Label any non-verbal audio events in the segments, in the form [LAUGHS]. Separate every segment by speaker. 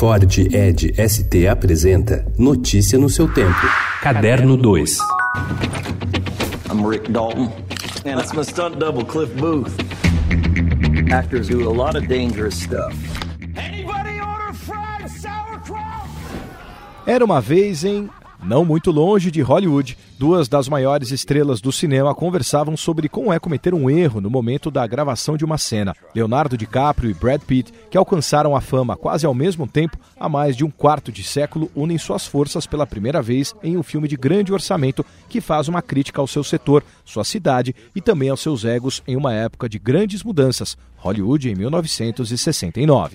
Speaker 1: Ford Ed ST apresenta Notícia no seu tempo. Caderno 2.
Speaker 2: I'm Rick Dalton. And that's my stunt double, Cliff Booth. Actors do a lot of dangerous stuff.
Speaker 3: Anybody order fried sauerkraut?
Speaker 4: Era uma vez em não muito longe de Hollywood, duas das maiores estrelas do cinema conversavam sobre como é cometer um erro no momento da gravação de uma cena. Leonardo DiCaprio e Brad Pitt, que alcançaram a fama quase ao mesmo tempo, há mais de um quarto de século, unem suas forças pela primeira vez em um filme de grande orçamento que faz uma crítica ao seu setor, sua cidade e também aos seus egos em uma época de grandes mudanças, Hollywood em 1969.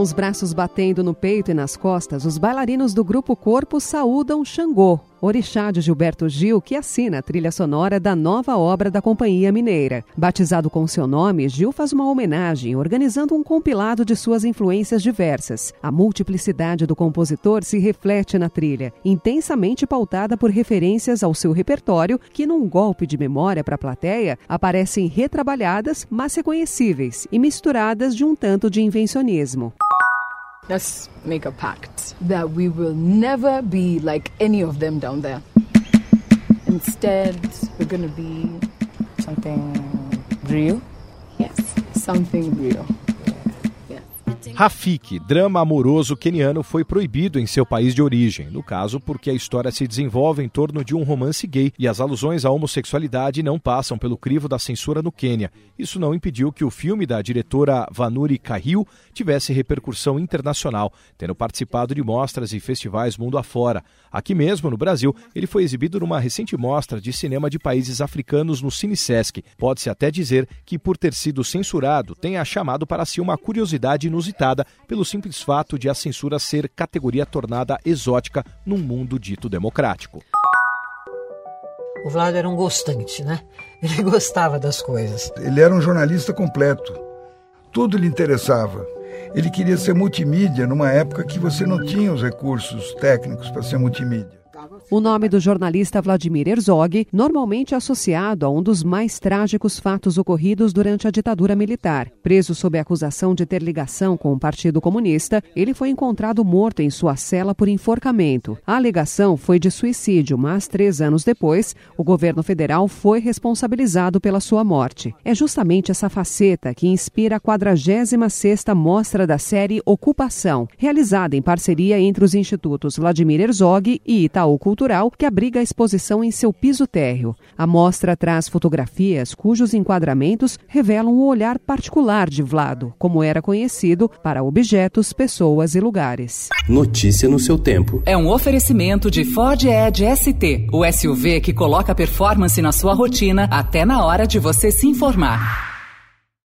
Speaker 5: Com os braços batendo no peito e nas costas, os bailarinos do grupo Corpo saúdam Xangô, orixá de Gilberto Gil, que assina a trilha sonora da nova obra da Companhia Mineira. Batizado com seu nome, Gil faz uma homenagem, organizando um compilado de suas influências diversas. A multiplicidade do compositor se reflete na trilha, intensamente pautada por referências ao seu repertório, que num golpe de memória para a plateia, aparecem retrabalhadas, mas reconhecíveis e misturadas de um tanto de invencionismo.
Speaker 6: Let's make a pact that we will never be like any of them down there. Instead, we're going to be
Speaker 7: something real.
Speaker 6: Yes, something real.
Speaker 4: Rafiki, drama amoroso queniano, foi proibido em seu país de origem, no caso porque a história se desenvolve em torno de um romance gay e as alusões à homossexualidade não passam pelo crivo da censura no Quênia. Isso não impediu que o filme da diretora Vanuri Kahil tivesse repercussão internacional, tendo participado de mostras e festivais mundo afora. Aqui mesmo, no Brasil, ele foi exibido numa recente mostra de cinema de países africanos no CineSesc. Pode-se até dizer que, por ter sido censurado, tenha chamado para si uma curiosidade inusitada pelo simples fato de a censura ser categoria tornada exótica num mundo dito democrático.
Speaker 8: O Vlad era um gostante, né? Ele [LAUGHS] gostava das coisas.
Speaker 9: Ele era um jornalista completo. Tudo lhe interessava. Ele queria ser multimídia numa época que você não tinha os recursos técnicos para ser multimídia.
Speaker 5: O nome do jornalista Vladimir Herzog, normalmente associado a um dos mais trágicos fatos ocorridos durante a ditadura militar. Preso sob acusação de ter ligação com o Partido Comunista, ele foi encontrado morto em sua cela por enforcamento. A alegação foi de suicídio, mas três anos depois, o governo federal foi responsabilizado pela sua morte. É justamente essa faceta que inspira a 46ª mostra da série Ocupação, realizada em parceria entre os institutos Vladimir Herzog e Itaú Cultural cultural que abriga a exposição em seu piso térreo. A mostra traz fotografias cujos enquadramentos revelam o olhar particular de Vlado, como era conhecido, para objetos, pessoas e lugares.
Speaker 1: Notícia no seu tempo.
Speaker 10: É um oferecimento de Ford Edge ST, o SUV que coloca performance na sua rotina até na hora de você se informar.